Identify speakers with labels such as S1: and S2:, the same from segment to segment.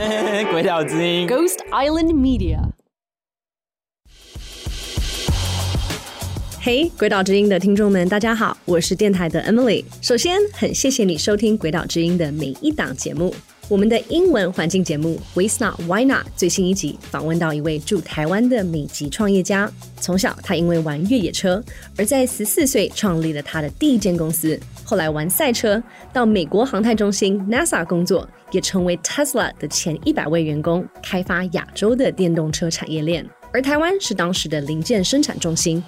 S1: 鬼岛之音
S2: ，Ghost Island Media。嘿，鬼岛之音的听众们，大家好，我是电台的 Emily。首先，很谢谢你收听鬼岛之音的每一档节目。我们的英文环境节目《w a s t Not Why Not》最新一集访问到一位驻台湾的美籍创业家。从小，他因为玩越野车，而在十四岁创立了他的第一间公司。后来玩赛车，到美国航太中心 NASA 工作，也成为 Tesla 的前一百位员工，开发亚洲的电动车产业链。而台湾是当时的零件生产中心。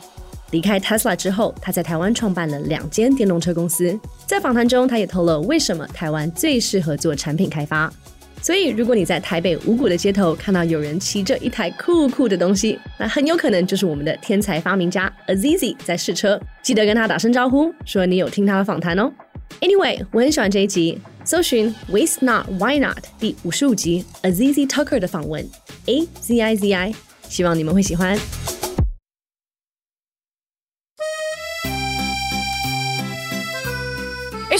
S2: 离开 Tesla 之后，他在台湾创办了两间电动车公司。在访谈中，他也透露为什么台湾最适合做产品开发。所以，如果你在台北五股的街头看到有人骑着一台酷酷的东西，那很有可能就是我们的天才发明家 Azizi 在试车。记得跟他打声招呼，说你有听他的访谈哦。Anyway，我很喜欢这一集，搜寻 Waste Not Why Not 第五十五集 Azizi Tucker 的访问，A Z I Z I，希望你们会喜
S3: 欢。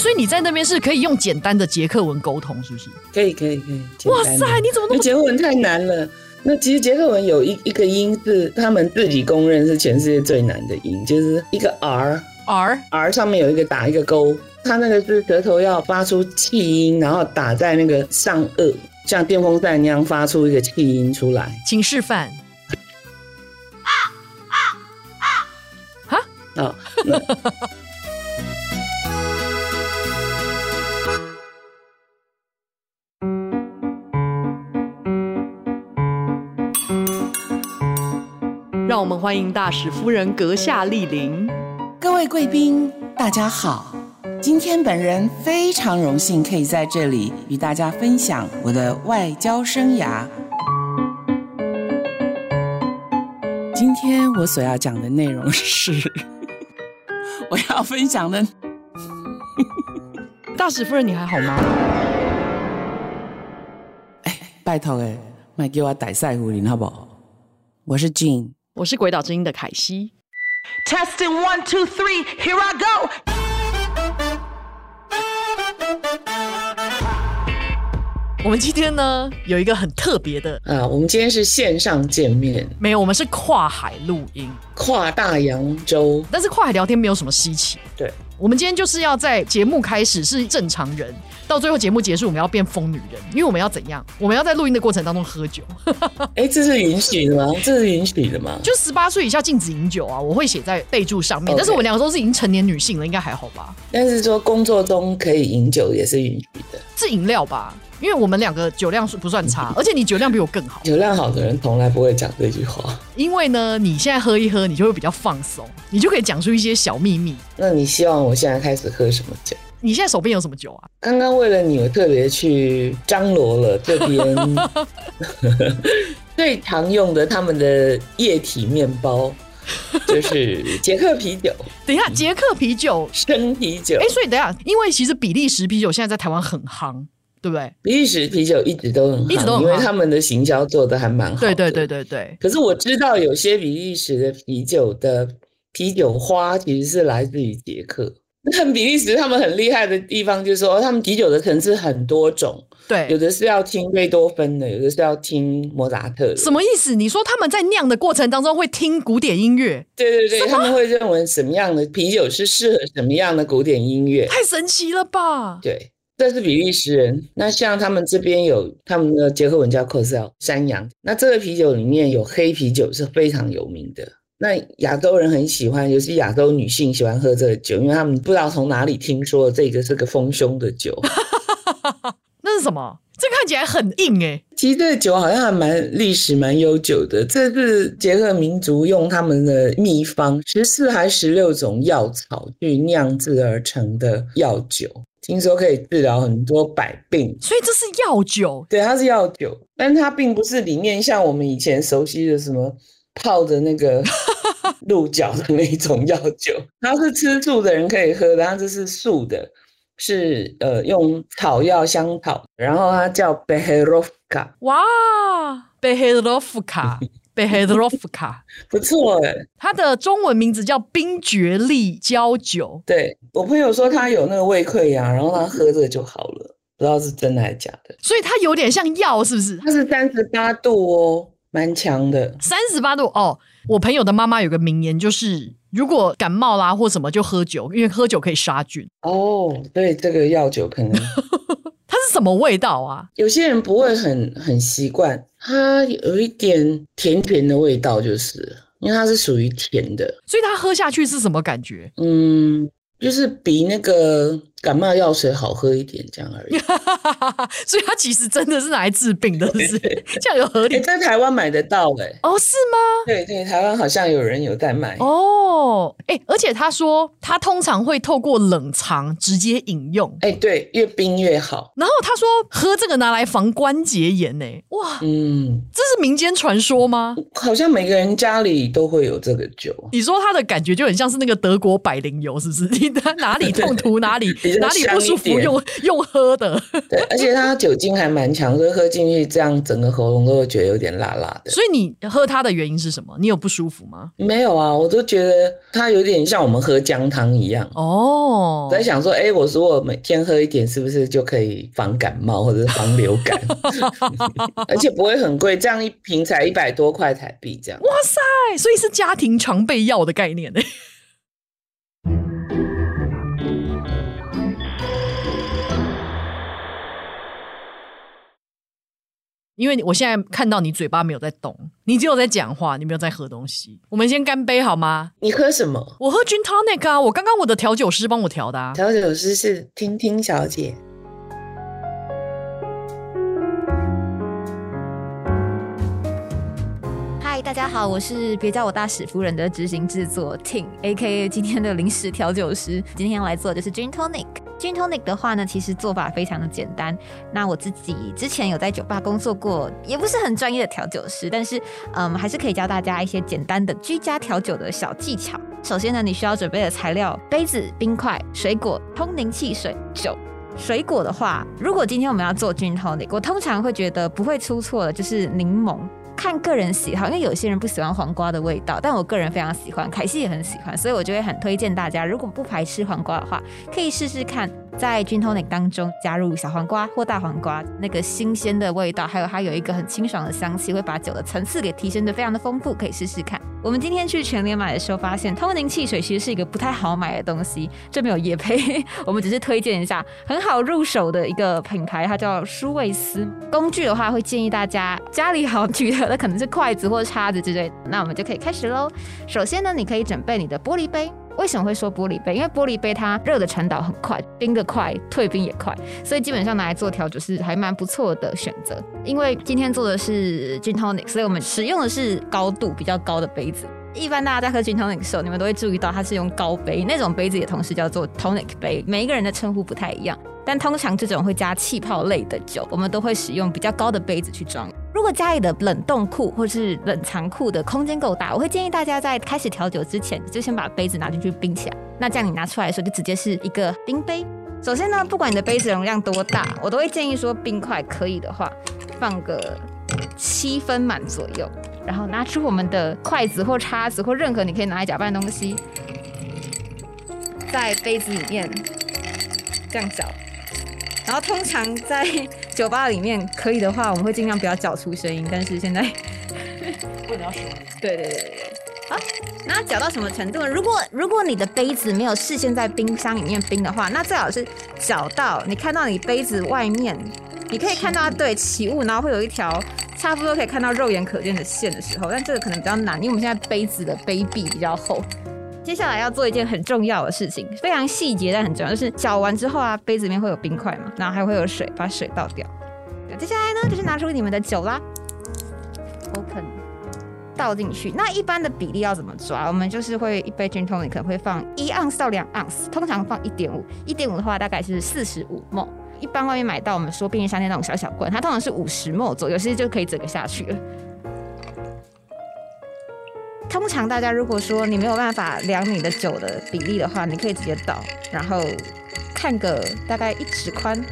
S3: 所以你在那边是可以用简单的捷克文沟通，是不是？
S4: 可以，可以，可以。
S3: 哇塞，你怎么那么……
S4: 捷克文太难了。那其实捷克文有一一个音是他们自己公认是全世界最难的音，就是一个 R，R，R 上面有一个打一个勾，它那个是舌头要发出气音，然后打在那个上颚，像电风扇那样发出一个气音出来。
S3: 请示范。啊啊啊！哈？
S4: 啊。
S3: 欢迎大使夫人阁下莅临。
S5: 各位贵宾，大家好。今天本人非常荣幸可以在这里与大家分享我的外交生涯。今天我所要讲的内容是，我要分享的。
S3: 大使夫人，你还好吗？
S5: 哎，拜托哎，卖给我带赛胡林好不好？我是 Jean。
S3: 我是鬼岛之音的凯西。
S5: Testing one two three, here I go。
S3: 我们今天呢有一个很特别的
S4: 啊，我们今天是线上见面，
S3: 没有，我们是跨海录音，
S4: 跨大洋洲，
S3: 但是跨海聊天没有什么稀奇。
S4: 对，
S3: 我们今天就是要在节目开始是正常人。到最后节目结束，我们要变疯女人，因为我们要怎样？我们要在录音的过程当中喝酒。
S4: 哎、欸，这是允许的吗？这是允许的吗？
S3: 就十八岁以下禁止饮酒啊！我会写在备注上面。Okay. 但是我们两个都是已经成年女性了，应该还好吧？
S4: 但是说工作中可以饮酒也是允许的，
S3: 是饮料吧？因为我们两个酒量是不算差，而且你酒量比我更好。
S4: 酒量好的人从来不会讲这句话。
S3: 因为呢，你现在喝一喝，你就会比较放松，你就可以讲出一些小秘密。
S4: 那你希望我现在开始喝什么酒？
S3: 你现在手边有什么酒啊？
S4: 刚刚为了你，我特别去张罗了这边 最常用的他们的液体面包，就是捷克啤酒。
S3: 等一下，捷克啤酒，
S4: 生啤酒。
S3: 哎，所以等一下，因为其实比利时啤酒现在在台湾很夯，对不对？
S4: 比利时啤酒一直都很好，
S3: 一直都很夯，
S4: 因为他们的行销做的还蛮好的。
S3: 对对对对对。
S4: 可是我知道有些比利时的啤酒的啤酒花其实是来自于捷克。那比利时他们很厉害的地方就是说，他们啤酒的层次很多种，
S3: 对，
S4: 有的是要听贝多芬的，有的是要听莫扎特的。
S3: 什么意思？你说他们在酿的过程当中会听古典音乐？
S4: 对对对，他们会认为什么样的啤酒是适合什么样的古典音乐？
S3: 太神奇了吧？
S4: 对，这是比利时人。那像他们这边有他们的捷克文叫 Cosel 山羊，那这个啤酒里面有黑啤酒是非常有名的。那亚洲人很喜欢，尤其亚洲女性喜欢喝这个酒，因为他们不知道从哪里听说这个是个丰胸的酒。
S3: 那是什么？这看起来很硬诶。
S4: 其实这个酒好像还蛮历史蛮悠久的，这是捷克民族用他们的秘方，十四还十六种药草去酿制而成的药酒，听说可以治疗很多百病。
S3: 所以这是药酒？
S4: 对，它是药酒，但它并不是里面像我们以前熟悉的什么。泡的那个 鹿角的那种药酒，它是吃素的人可以喝的，它这是素的，是呃用草药香草，然后它叫贝黑罗夫卡。哇，
S3: 贝黑罗夫卡，贝黑罗夫卡，
S4: 不错哎。
S3: 它的中文名字叫冰爵利胶酒。
S4: 对，我朋友说他有那个胃溃疡，然后他喝这个就好了。不知道是真的还是假的。
S3: 所以它有点像药，是不是？
S4: 它是三十八度哦，蛮强的。
S3: 三十八度哦，我朋友的妈妈有个名言，就是如果感冒啦或什么就喝酒，因为喝酒可以杀菌。
S4: 哦，对，这个药酒可能。
S3: 什么味道啊？
S4: 有些人不会很很习惯，它有一点甜甜的味道，就是因为它是属于甜的，
S3: 所以它喝下去是什么感觉？
S4: 嗯，就是比那个。感冒药水好喝一点，这样而已。
S3: 所以它其实真的是拿来治病的，是不是？这样有合理。
S4: 欸、在台湾买得到哎、欸。
S3: 哦，是吗？
S4: 对对，台湾好像有人有在卖。
S3: 哦，哎、欸，而且他说他通常会透过冷藏直接饮用。
S4: 哎、欸，对，越冰越好。
S3: 然后他说喝这个拿来防关节炎呢、欸。哇，
S4: 嗯，
S3: 这是民间传说吗？
S4: 好像每个人家里都会有这个酒。
S3: 你说它的感觉就很像是那个德国百灵油，是不是？你哪里痛涂哪里。哪里不舒服用用喝的，
S4: 对，而且它酒精还蛮强，所以喝进去这样整个喉咙都会觉得有点辣辣的。
S3: 所以你喝它的原因是什么？你有不舒服吗？
S4: 没有啊，我都觉得它有点像我们喝姜汤一样。哦，在想说，哎、欸，我说我每天喝一点，是不是就可以防感冒或者是防流感？而且不会很贵，这样一瓶才一百多块台币，这样。
S3: 哇塞，所以是家庭常备药的概念呢。因为我现在看到你嘴巴没有在动，你只有在讲话，你没有在喝东西。我们先干杯好吗？
S4: 你喝什么？
S3: 我喝 Gin Tonic 啊！我刚刚我的调酒师帮我调的啊。
S4: 调酒师是听听小姐。
S1: 大家好，我是别叫我大使夫人的执行制作 Tin，A.K.A 今天的临时调酒师。今天要来做的就是 Gin Tonic。Gin Tonic 的话呢，其实做法非常的简单。那我自己之前有在酒吧工作过，也不是很专业的调酒师，但是嗯，还是可以教大家一些简单的居家调酒的小技巧。首先呢，你需要准备的材料：杯子、冰块、水果、通灵汽水、酒。水果的话，如果今天我们要做 Gin Tonic，我通常会觉得不会出错的，就是柠檬。看个人喜好，因为有些人不喜欢黄瓜的味道，但我个人非常喜欢，凯西也很喜欢，所以我就会很推荐大家，如果不排斥黄瓜的话，可以试试看。在 Gin Tonic 当中加入小黄瓜或大黄瓜，那个新鲜的味道，还有它有一个很清爽的香气，会把酒的层次给提升的非常的丰富，可以试试看。我们今天去全联买的时候，发现通灵汽水其实是一个不太好买的东西，这没有也配，我们只是推荐一下很好入手的一个品牌，它叫舒味思。工具的话，会建议大家家里好取得的可能是筷子或叉子之类的，那我们就可以开始喽。首先呢，你可以准备你的玻璃杯。为什么会说玻璃杯？因为玻璃杯它热的传导很快，冰的快，退冰也快，所以基本上拿来做调酒是还蛮不错的选择。因为今天做的是 Gin Tonic，所以我们使用的是高度比较高的杯子。一般大家在喝 Gin Tonic 的时候，你们都会注意到它是用高杯，那种杯子也同时叫做 Tonic 杯。每一个人的称呼不太一样，但通常这种会加气泡类的酒，我们都会使用比较高的杯子去装。如果家里的冷冻库或是冷藏库的空间够大，我会建议大家在开始调酒之前，就先把杯子拿进去冰起来。那这样你拿出来的时候，就直接是一个冰杯。首先呢，不管你的杯子容量多大，我都会建议说，冰块可以的话，放个七分满左右。然后拿出我们的筷子或叉子或任何你可以拿来搅拌的东西，在杯子里面这样搅。然后通常在酒吧里面可以的话，我们会尽量不要搅出声音。但是现在 不能要说。对对对对对。好，那搅到什么程度呢？如果如果你的杯子没有事先在冰箱里面冰的话，那最好是搅到你看到你杯子外面，你可以看到对起雾，然后会有一条差不多可以看到肉眼可见的线的时候。但这个可能比较难，因为我们现在杯子的杯壁比较厚。接下来要做一件很重要的事情，非常细节但很重要，就是搅完之后啊，杯子里面会有冰块嘛，然后还会有水，把水倒掉。接下来呢，就是拿出你们的酒啦，open，倒进去。那一般的比例要怎么抓？我们就是会一杯 Gin Tonic 可能会放一盎司到两盎司，通常放一点五，一点五的话大概是四十五 m。一般外面买到我们说便利商店那种小小罐，它通常是五十 m 左右，其实就可以整个下去了。通常大家如果说你没有办法量你的酒的比例的话，你可以直接倒，然后看个大概一指宽，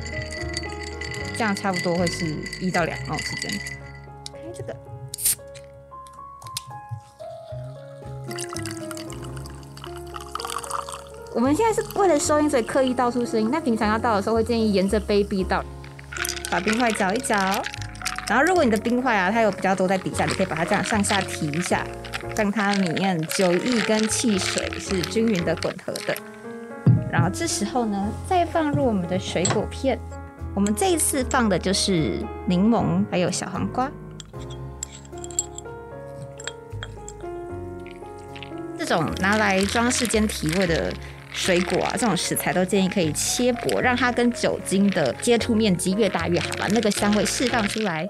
S1: 这样差不多会是一到两毫时间。哎，这个，我们现在是为了收音，所以刻意倒出声音。那平常要倒的时候，会建议沿着杯壁倒。把冰块搅一搅。然后如果你的冰块啊，它有比较多在底下，你可以把它这样上下提一下，让它里面酒液跟汽水是均匀的混合的。然后这时候呢，再放入我们的水果片。我们这一次放的就是柠檬，还有小黄瓜。这种拿来装饰兼提味的水果啊，这种食材都建议可以切薄，让它跟酒精的接触面积越大越好，把那个香味释放出来。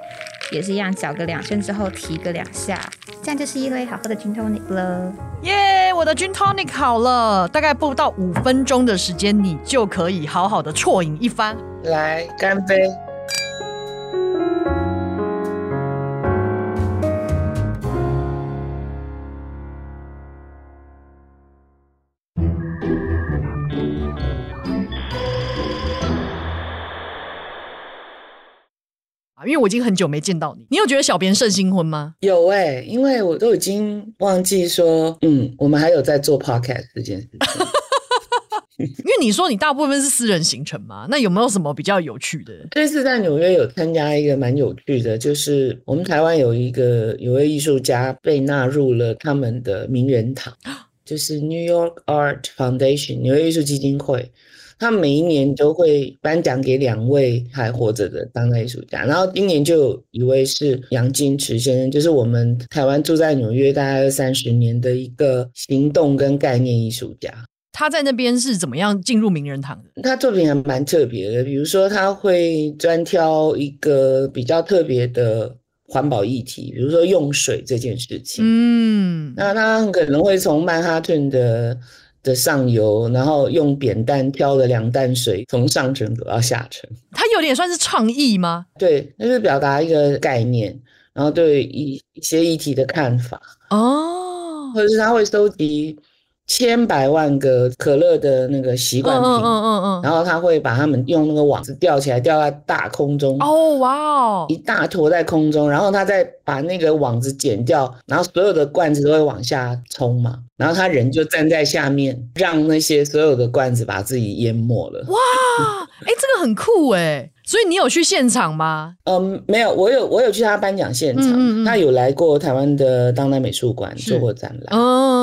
S1: 也是一样，搅个两圈之后提个两下，这样就是一杯好喝的 Gin Tonic 了。
S3: 耶，我的 Gin Tonic 好了，大概不到五分钟的时间，你就可以好好的啜饮一番。
S4: 来，干杯。
S3: 因为我已经很久没见到你，你有觉得小编胜新婚吗？
S4: 有哎、欸，因为我都已经忘记说，嗯，我们还有在做 podcast 这件事情。
S3: 因为你说你大部分是私人行程嘛，那有没有什么比较有趣的？
S4: 这次在纽约有参加一个蛮有趣的，就是我们台湾有一个有位艺术家被纳入了他们的名人堂，就是 New York Art Foundation 纽约艺术基金会。他每一年都会颁奖给两位还活着的当代艺术家，然后今年就有一位是杨金池先生，就是我们台湾住在纽约大概二三十年的一个行动跟概念艺术家。
S3: 他在那边是怎么样进入名人堂的？
S4: 他作品还蛮特别的，比如说他会专挑一个比较特别的环保议题，比如说用水这件事情。嗯，那他可能会从曼哈顿的。的上游，然后用扁担挑了两担水，从上层走到下层。
S3: 它有点算是创意吗？
S4: 对，那就是表达一个概念，然后对一一些议题的看法哦，或者是他会收集千百万个可乐的那个习惯品，嗯嗯嗯嗯，然后他会把它们用那个网子吊起来，吊在大空中。哦，哇哦，一大坨在空中，然后他再把那个网子剪掉，然后所有的罐子都会往下冲嘛。然后他人就站在下面，让那些所有的罐子把自己淹没了。哇，
S3: 哎、欸，这个很酷哎！所以你有去现场吗？
S4: 嗯，没有，我有，我有去他颁奖现场。嗯嗯嗯，他有来过台湾的当代美术馆做过展览。哦，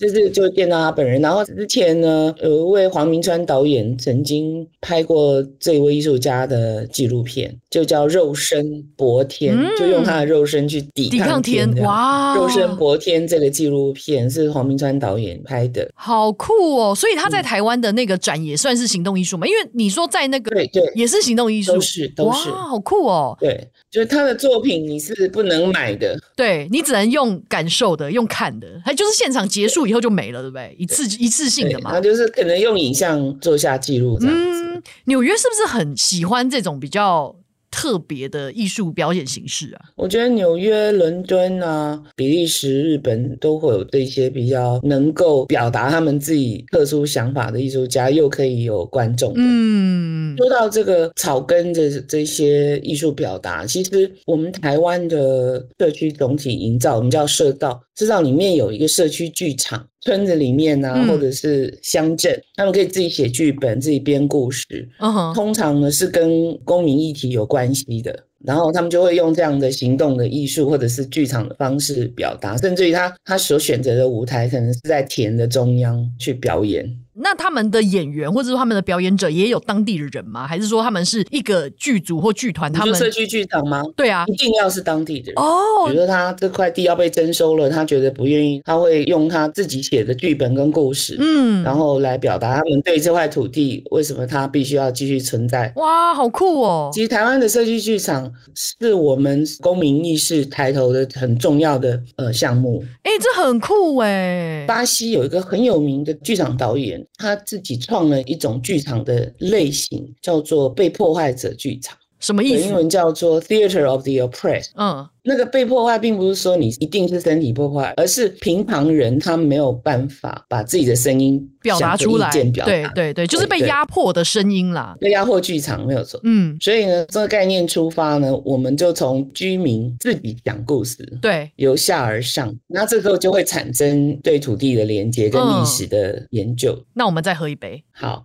S4: 就是就见到他本人。然后之前呢，有一位黄明川导演曾经拍过这位艺术家的纪录片，就叫《肉身搏天》，嗯，就用他的肉身去抵抗天。抵抗天，哇！《肉身搏天》这个纪录片是黄。明川导演拍的，
S3: 好酷哦！所以他在台湾的那个展也算是行动艺术嘛？因为你说在那个
S4: 对对，
S3: 也是行动艺术，
S4: 都是都是，
S3: 哇，好酷哦！
S4: 对，就是他的作品你是不能买的，
S3: 对，你只能用感受的，用看的，还就是现场结束以后就没了，对不对？一次一次性的嘛，
S4: 那就是可能用影像做下记录这样子。嗯，
S3: 纽约是不是很喜欢这种比较？特别的艺术表演形式啊，
S4: 我觉得纽约、伦敦啊、比利时、日本都会有这些比较能够表达他们自己特殊想法的艺术家，又可以有观众。嗯，说到这个草根的这些艺术表达，其实我们台湾的社区总体营造，我们叫社道，社道里面有一个社区剧场。村子里面啊，或者是乡镇，嗯，他们可以自己写剧本，自己编故事。Uh. 通常呢是跟公民议题有关系的，然后他们就会用这样的行动的艺术或者是剧场的方式表达，甚至于他他所选择的舞台可能是在田的中央去表演。
S3: 那他们的演员或者说他们的表演者也有当地的人吗？还是说他们是一个剧组或剧团？他们
S4: 社区剧场吗？
S3: 对啊，
S4: 一定要是当地的人哦。比如说他这块地要被征收了，他觉得不愿意，他会用他自己写的剧本跟故事，嗯，然后来表达他们对这块土地为什么他必须要继续存在。
S3: 哇，好酷哦！
S4: 其实台湾的社区剧场是我们公民意识抬头的很重要的呃项目。
S3: 哎，这很酷哎！
S4: 巴西有一个很有名的剧场导演。他自己创了一种剧场的类型，叫做被破坏者剧场。
S3: 什么意思？
S4: 英文叫做 Theater of the Oppressed。嗯，那个被破坏，并不是说你一定是身体破坏，而是平常人他没有办法把自己的声音
S3: 表达出来。对对对，就是被压迫的声音啦。
S4: 被压迫剧场没有错。嗯，所以呢，这个概念出发呢，我们就从居民自己讲故事，
S3: 对，
S4: 由下而上，那这时候就会产生对土地的连接跟历史的研究。嗯，
S3: 那我们再喝一杯。
S4: 好。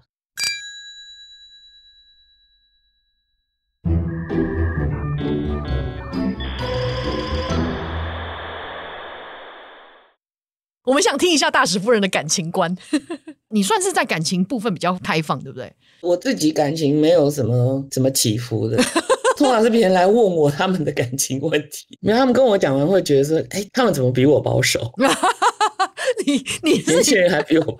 S3: 我们想听一下大使夫人的感情观。你算是在感情部分比较开放，对不对？
S4: 我自己感情没有什么什么起伏的，通常是别人来问我他们的感情问题，因为他们跟我讲完会觉得说，哎，他们怎么比我保守？
S3: 你 你是
S4: 年轻人还比我？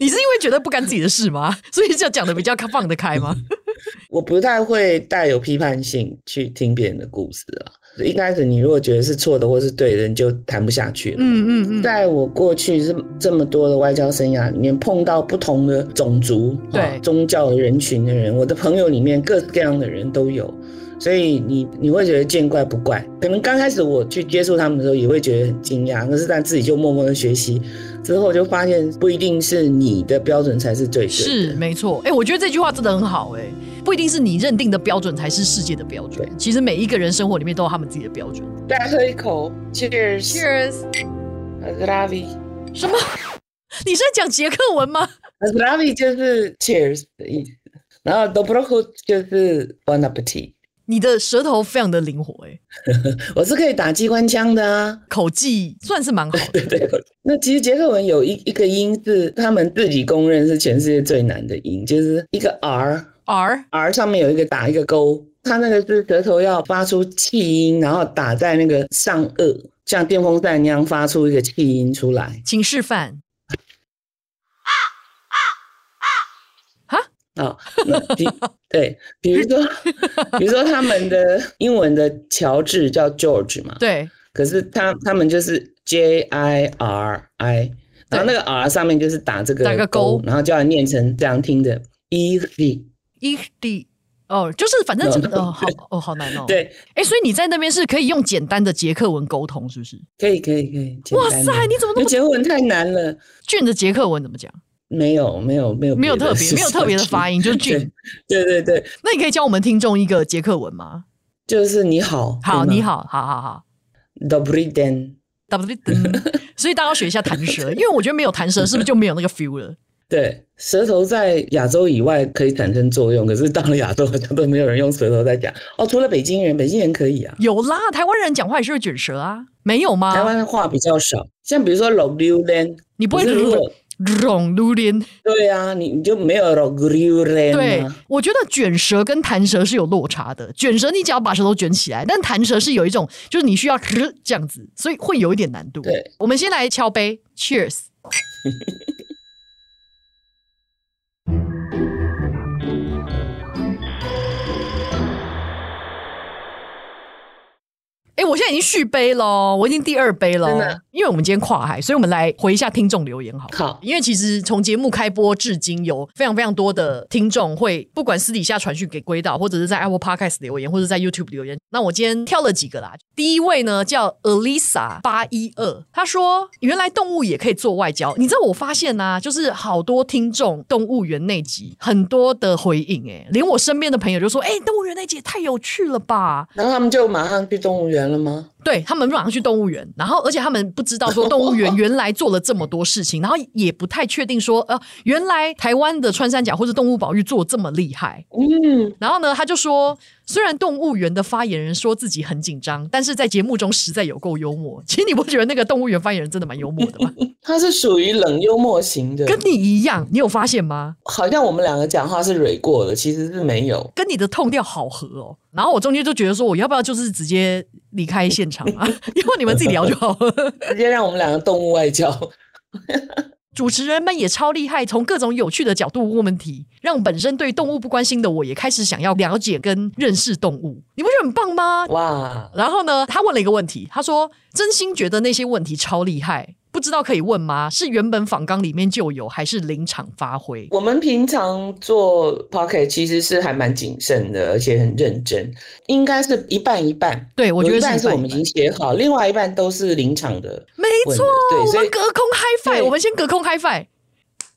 S3: 你是因为觉得不干自己的事吗？所以就讲的比较放得开吗？
S4: 我不太会带有批判性去听别人的故事啊。一开始你如果觉得是错的或是对的，你就谈不下去了。
S3: 嗯嗯嗯。
S4: 在我过去是这么多的外交生涯里面，碰到不同的种族、
S3: 对
S4: 宗教的人群的人，我的朋友里面各式各样的人都有，所以你你会觉得见怪不怪。可能刚开始我去接触他们的时候，也会觉得很惊讶，可是但自己就默默的学习。之后就发现不一定是你的标准才是最对的，
S3: 是没错。哎、欸，我觉得这句话真的很好、欸。哎，不一定是你认定的标准才是世界的标准。其实每一个人生活里面都有他们自己的标准。
S4: 再喝一口，Cheers，Cheers，Zdravie。
S3: 什么？你是在讲捷克文吗
S4: ？Zdravie 就是 Cheers 的意思，然后 Dobrohod 就是 Bon Appetit。
S3: 你的舌头非常的灵活哎，
S4: 我是可以打机关枪的啊，
S3: 口技算是蛮好的。
S4: 对对，那其实捷克文有一一个音是他们自己公认是全世界最难的音，就是一个 R
S3: R
S4: R 上面有一个打一个勾，它那个是舌头要发出气音，然后打在那个上颚，像电风扇一样发出一个气音出来。
S3: 请示范。
S4: 啊、哦，那 比对，比如说，比如说他们的 英文的乔治叫 George 嘛，
S3: 对，
S4: 可是他他们就是 J I R I，然后那个 R 上面就是打这个
S3: 打个勾，
S4: 然后叫人念成这样听的 E D
S3: E D，哦，就是反正哦 好哦好难哦，
S4: 对，
S3: 哎，所以你在那边是可以用简单的捷克文沟通，是不是？
S4: 可以可以可以，
S3: 哇塞，你怎么那么
S4: 捷克文太难了？
S3: 俊的捷克文怎么讲？
S4: 没有没有没有
S3: 没有特别没有特别的发音，就 是俊。
S4: 对对对，
S3: 那你可以教我们听众一个捷克文吗？
S4: 就是你好，
S3: 好你好，好好好。
S4: Dobry den，Dobry
S3: den。所以大家要学一下弹舌，因为我觉得没有弹舌，是不是就没有那个 feel 了？
S4: 对，舌头在亚洲以外可以产生作用，可是到了亚洲好像都没有人用舌头在讲。哦，除了北京人，北京人可以啊。
S3: 有啦，台湾人讲话也是会卷舌啊，没有吗？
S4: 台湾的话比较少，像比如说 Loglulen，
S3: 你不会融榴莲，
S4: 对啊，你你就没有融榴莲。
S3: 对，我觉得卷舌跟弹舌是有落差的。卷舌你只要把舌头卷起来，但弹舌是有一种，就是你需要 这样子，所以会有一点难度。
S4: 对，
S3: 我们先来敲杯，Cheers。我现在已经续杯了，我已经第二杯了。真的，因为我们今天跨海，所以我们来回一下听众留言好，好。好，因为其实从节目开播至今，有非常非常多的听众会不管私底下传讯给归道，或者是在 Apple Podcast 留言，或者在 YouTube 留言。那我今天挑了几个啦。第一位呢叫 Alisa 八一二，他说原来动物也可以做外交。你知道我发现呢、啊，就是好多听众动物园那集很多的回应，哎，连我身边的朋友就说，哎、欸，动物园那集也太有趣了吧。
S4: 然后他们就马上去动物园。了吗？
S3: 对，他们马上去动物园，然后而且他们不知道说动物园 原来做了这么多事情，然后也不太确定说呃，原来台湾的穿山甲或者动物保育做这么厉害。嗯，然后呢，他就说。虽然动物园的发言人说自己很紧张，但是在节目中实在有够幽默。其实你不觉得那个动物园发言人真的蛮幽默的吗？
S4: 他是属于冷幽默型的，
S3: 跟你一样。你有发现吗？
S4: 好像我们两个讲话是蕊过的，其实是没有。
S3: 跟你的 tone 调好合哦。然后我中间就觉得说，我要不要就是直接离开现场啊？以后你们自己聊就好了，
S4: 直接让我们两个动物外交。
S3: 主持人们也超厉害，从各种有趣的角度问问题，让本身对动物不关心的我也开始想要了解跟认识动物。你不觉得很棒吗？
S4: 哇！
S3: 然后呢，他问了一个问题，他说：“真心觉得那些问题超厉害。”不知道可以问吗？是原本访纲里面就有，还是临场发挥？
S4: 我们平常做 Podcast 其实是还蛮谨慎的，而且很认真，应该是一半一半。
S3: 对，我觉得是一半，
S4: 一半是我们已经写好，另外一半都是临场的。
S3: 没错，对，所以我们隔空 High Five，我们先隔空 High Five。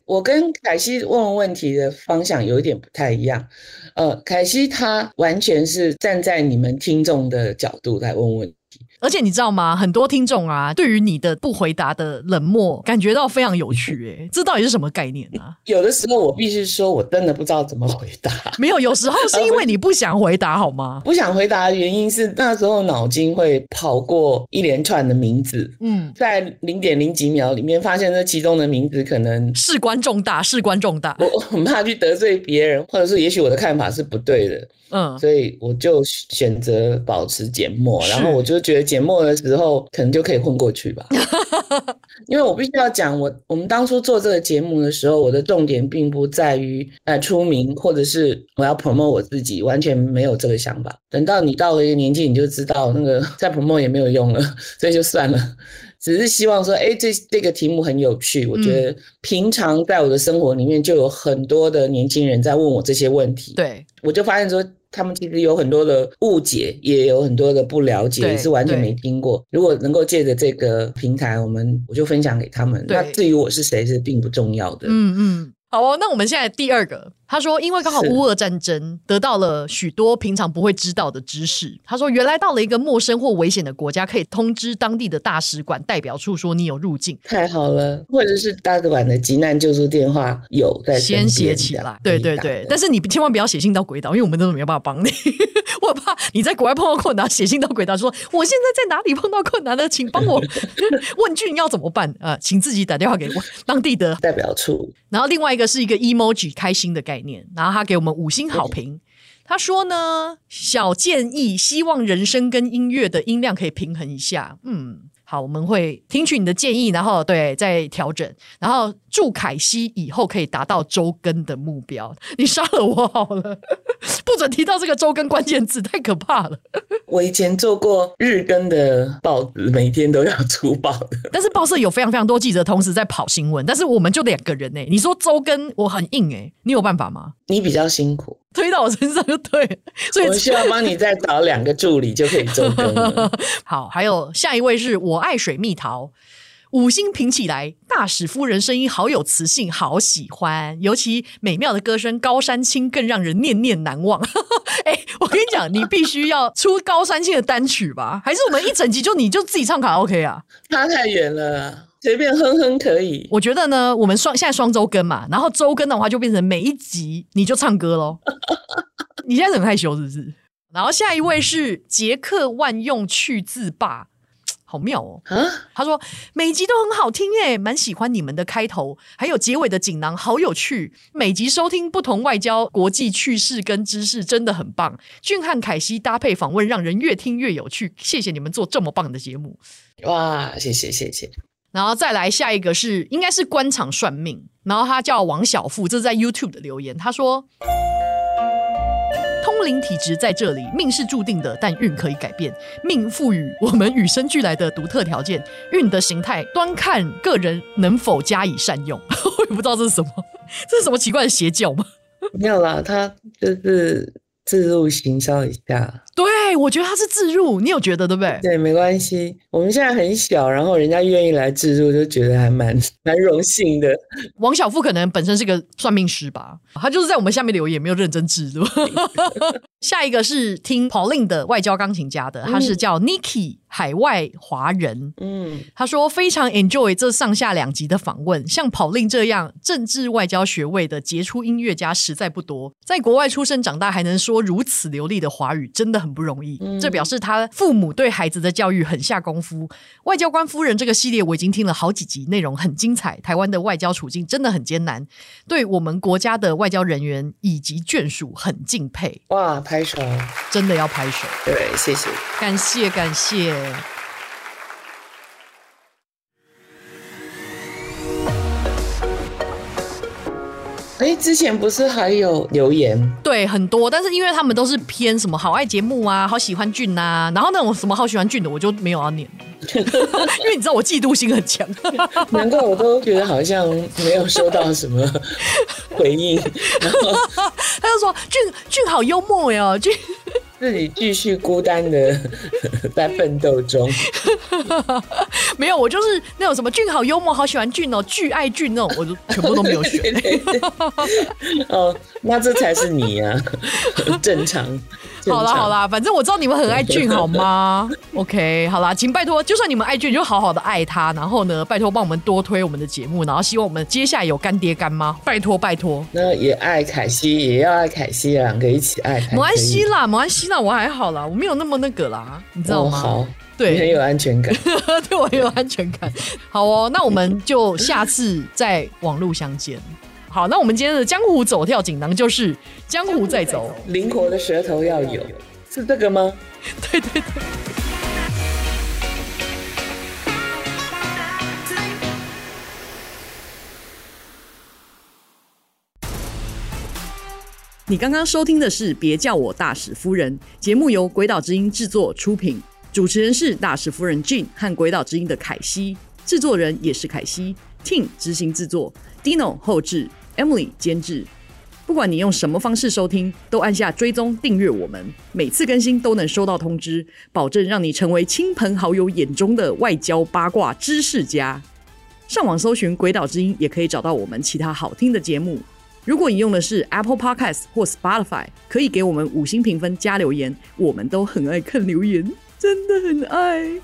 S4: 我跟凯西问问问题的方向有一点不太一样。呃，凯西他完全是站在你们听众的角度来问问题。
S3: 而且你知道吗？很多听众啊，对于你的不回答的冷漠，感觉到非常有趣。哎，这到底是什么概念呢、啊？
S4: 有的时候我必须说，我真的不知道怎么回答。
S3: 没有，有时候是因为你不想回答，好吗？
S4: 不想回答的原因是那时候脑筋会跑过一连串的名字，嗯，在零点零几秒里面发现这其中的名字可能
S3: 事关重大，事关重大，
S4: 我很怕去得罪别人，或者是也许我的看法是不对的。嗯，所以我就选择保持缄默，然后我就觉得缄默的时候可能就可以混过去吧。因为我必须要讲，我我们当初做这个节目的时候，我的重点并不在于呃出名，或者是我要 promote 我自己，完全没有这个想法。等到你到了一个年纪，你就知道那个 再 promote 也没有用了，所以就算了。只是希望说，哎，这这个题目很有趣。我觉得平常在我的生活里面就有很多的年轻人在问我这些问题，
S3: 对，
S4: 我就发现说。他们其实有很多的误解，也有很多的不了解，也是完全没听过。如果能够借着这个平台，我们我就分享给他们。那至于我是谁，是并不重要的。
S3: 嗯嗯。好哦，那我们现在第二个，他说，因为刚好乌俄战争得到了许多平常不会知道的知识。他说，原来到了一个陌生或危险的国家，可以通知当地的大使馆代表处说你有入境，
S4: 太好了。或者是大使馆的急难救助电话有在
S3: 先写起来，对对对。但是你千万不要写信到鬼岛，因为我们都没有办法帮你。我怕你在国外碰到困难，写信到鬼岛说我现在在哪里碰到困难了，请帮我 问句要怎么办啊、呃？请自己打电话给我当地的
S4: 代表处。
S3: 然后另外一个是一个 emoji 开心的概念，然后他给我们五星好评。他说呢，小建议，希望人声跟音乐的音量可以平衡一下。嗯。好，我们会听取你的建议，然后对再调整，然后祝凯西以后可以达到周更的目标。你杀了我好了，不准提到这个周更关键字，太可怕了。
S4: 我以前做过日更的报纸，每天都要出报的，
S3: 但是报社有非常非常多记者同时在跑新闻，但是我们就两个人呢。你说周更，我很硬哎，你有办法吗？
S4: 你比较辛苦。
S3: 推到我身上就对，所以
S4: 我需要帮你再找两个助理就可以周更了。
S3: 好，还有下一位是我爱水蜜桃，五星评起来，大使夫人声音好有磁性，好喜欢，尤其美妙的歌声《高山青》更让人念念难忘。哎、欸，我跟你讲，你必须要出《高山青》的单曲吧？还是我们一整集就你就自己唱卡拉 OK 啊？
S4: 差太远了。随便哼哼可以，
S3: 我觉得呢，我们双现在双周更嘛，然后周更的话就变成每一集你就唱歌喽。你现在很害羞是不是？然后下一位是杰克万用去字霸，好妙哦。啊，他说每集都很好听诶，蛮喜欢你们的开头，还有结尾的锦囊，好有趣。每集收听不同外交国际趣事跟知识，真的很棒。俊汉凯西搭配访问，让人越听越有趣。谢谢你们做这么棒的节目。
S4: 哇，谢谢谢谢。
S3: 然后再来下一个是，应该是官场算命，然后他叫王小富，这是在 YouTube 的留言。他说：“通灵体质在这里，命是注定的，但运可以改变。命赋予我们与生俱来的独特条件，运的形态端看个人能否加以善用。” 我也不知道这是什么，这是什么奇怪的邪教吗？
S4: 没有啦，他就是。自入行销一下，
S3: 对，我觉得他是自入，你有觉得对不对？
S4: 对，没关系，我们现在很小，然后人家愿意来自入，就觉得还蛮 蛮荣幸的。
S3: 王小富可能本身是个算命师吧，他就是在我们下面留言，没有认真自入。下一个是听 Pauline 的外交钢琴家的，他是叫 Niki。海外华人，嗯，他说非常 enjoy 这上下两集的访问，像 Pauline 这样政治外交学位的杰出音乐家实在不多，在国外出生长大还能说如此流利的华语，真的很不容易。嗯、这表示他父母对孩子的教育很下功夫。外交官夫人这个系列我已经听了好几集，内容很精彩。台湾的外交处境真的很艰难，对我们国家的外交人员以及眷属很敬佩。
S4: 哇，拍手，
S3: 真的要拍手。
S4: 对，谢谢，
S3: 感谢，感谢。
S4: 哎，之前不是还有留言？
S3: 对，很多，但是因为他们都是偏什么好爱节目啊，好喜欢俊呐、啊，然后那种什么好喜欢俊的，我就没有要念，因为你知道我嫉妒心很强，
S4: 难怪我都觉得好像没有收到什么回应，然 后
S3: 他就说俊俊好幽默哟，俊。
S4: 自己继续孤单的在奋斗中，
S3: 没有，我就是那种什么俊好幽默，好喜欢俊哦，巨爱俊那种，我就 全部都没有选。
S4: 哦，那这才是你呀，正常。
S3: 好啦好啦，反正我知道你们很爱俊，好吗？OK，好啦，请拜托，就算你们爱俊，就好好的爱他，然后呢，拜托帮我们多推我们的节目，然后希望我们接下来有干爹干妈，拜托拜托。
S4: 那也爱凯西，也要爱凯西，两个一起爱。
S3: 没关系啦，没关系啦，我还好啦，我没有那么那个啦，你知道吗？
S4: 哦、好，
S3: 对，
S4: 你很有安全感，
S3: 对我很有安全感。好哦，那我们就下次在网路相见。好，那我们今天的江湖走跳锦囊就是江湖再走，
S4: 灵活的舌头要有，是这个吗？
S3: 对对对。你刚刚收听的是《别叫我大使夫人》节目，由鬼岛之音制作出品，主持人是大使夫人 Jin 和鬼岛之音的凯西，制作人也是凯西，Ting 执行制作，Dino 后制。Emily 监制，不管你用什么方式收听，都按下追踪订阅我们，每次更新都能收到通知，保证让你成为亲朋好友眼中的外交八卦知识家。上网搜寻“鬼岛之音”，也可以找到我们其他好听的节目。如果你用的是 Apple Podcast 或 Spotify，可以给我们五星评分加留言，我们都很爱看留言，真的很爱。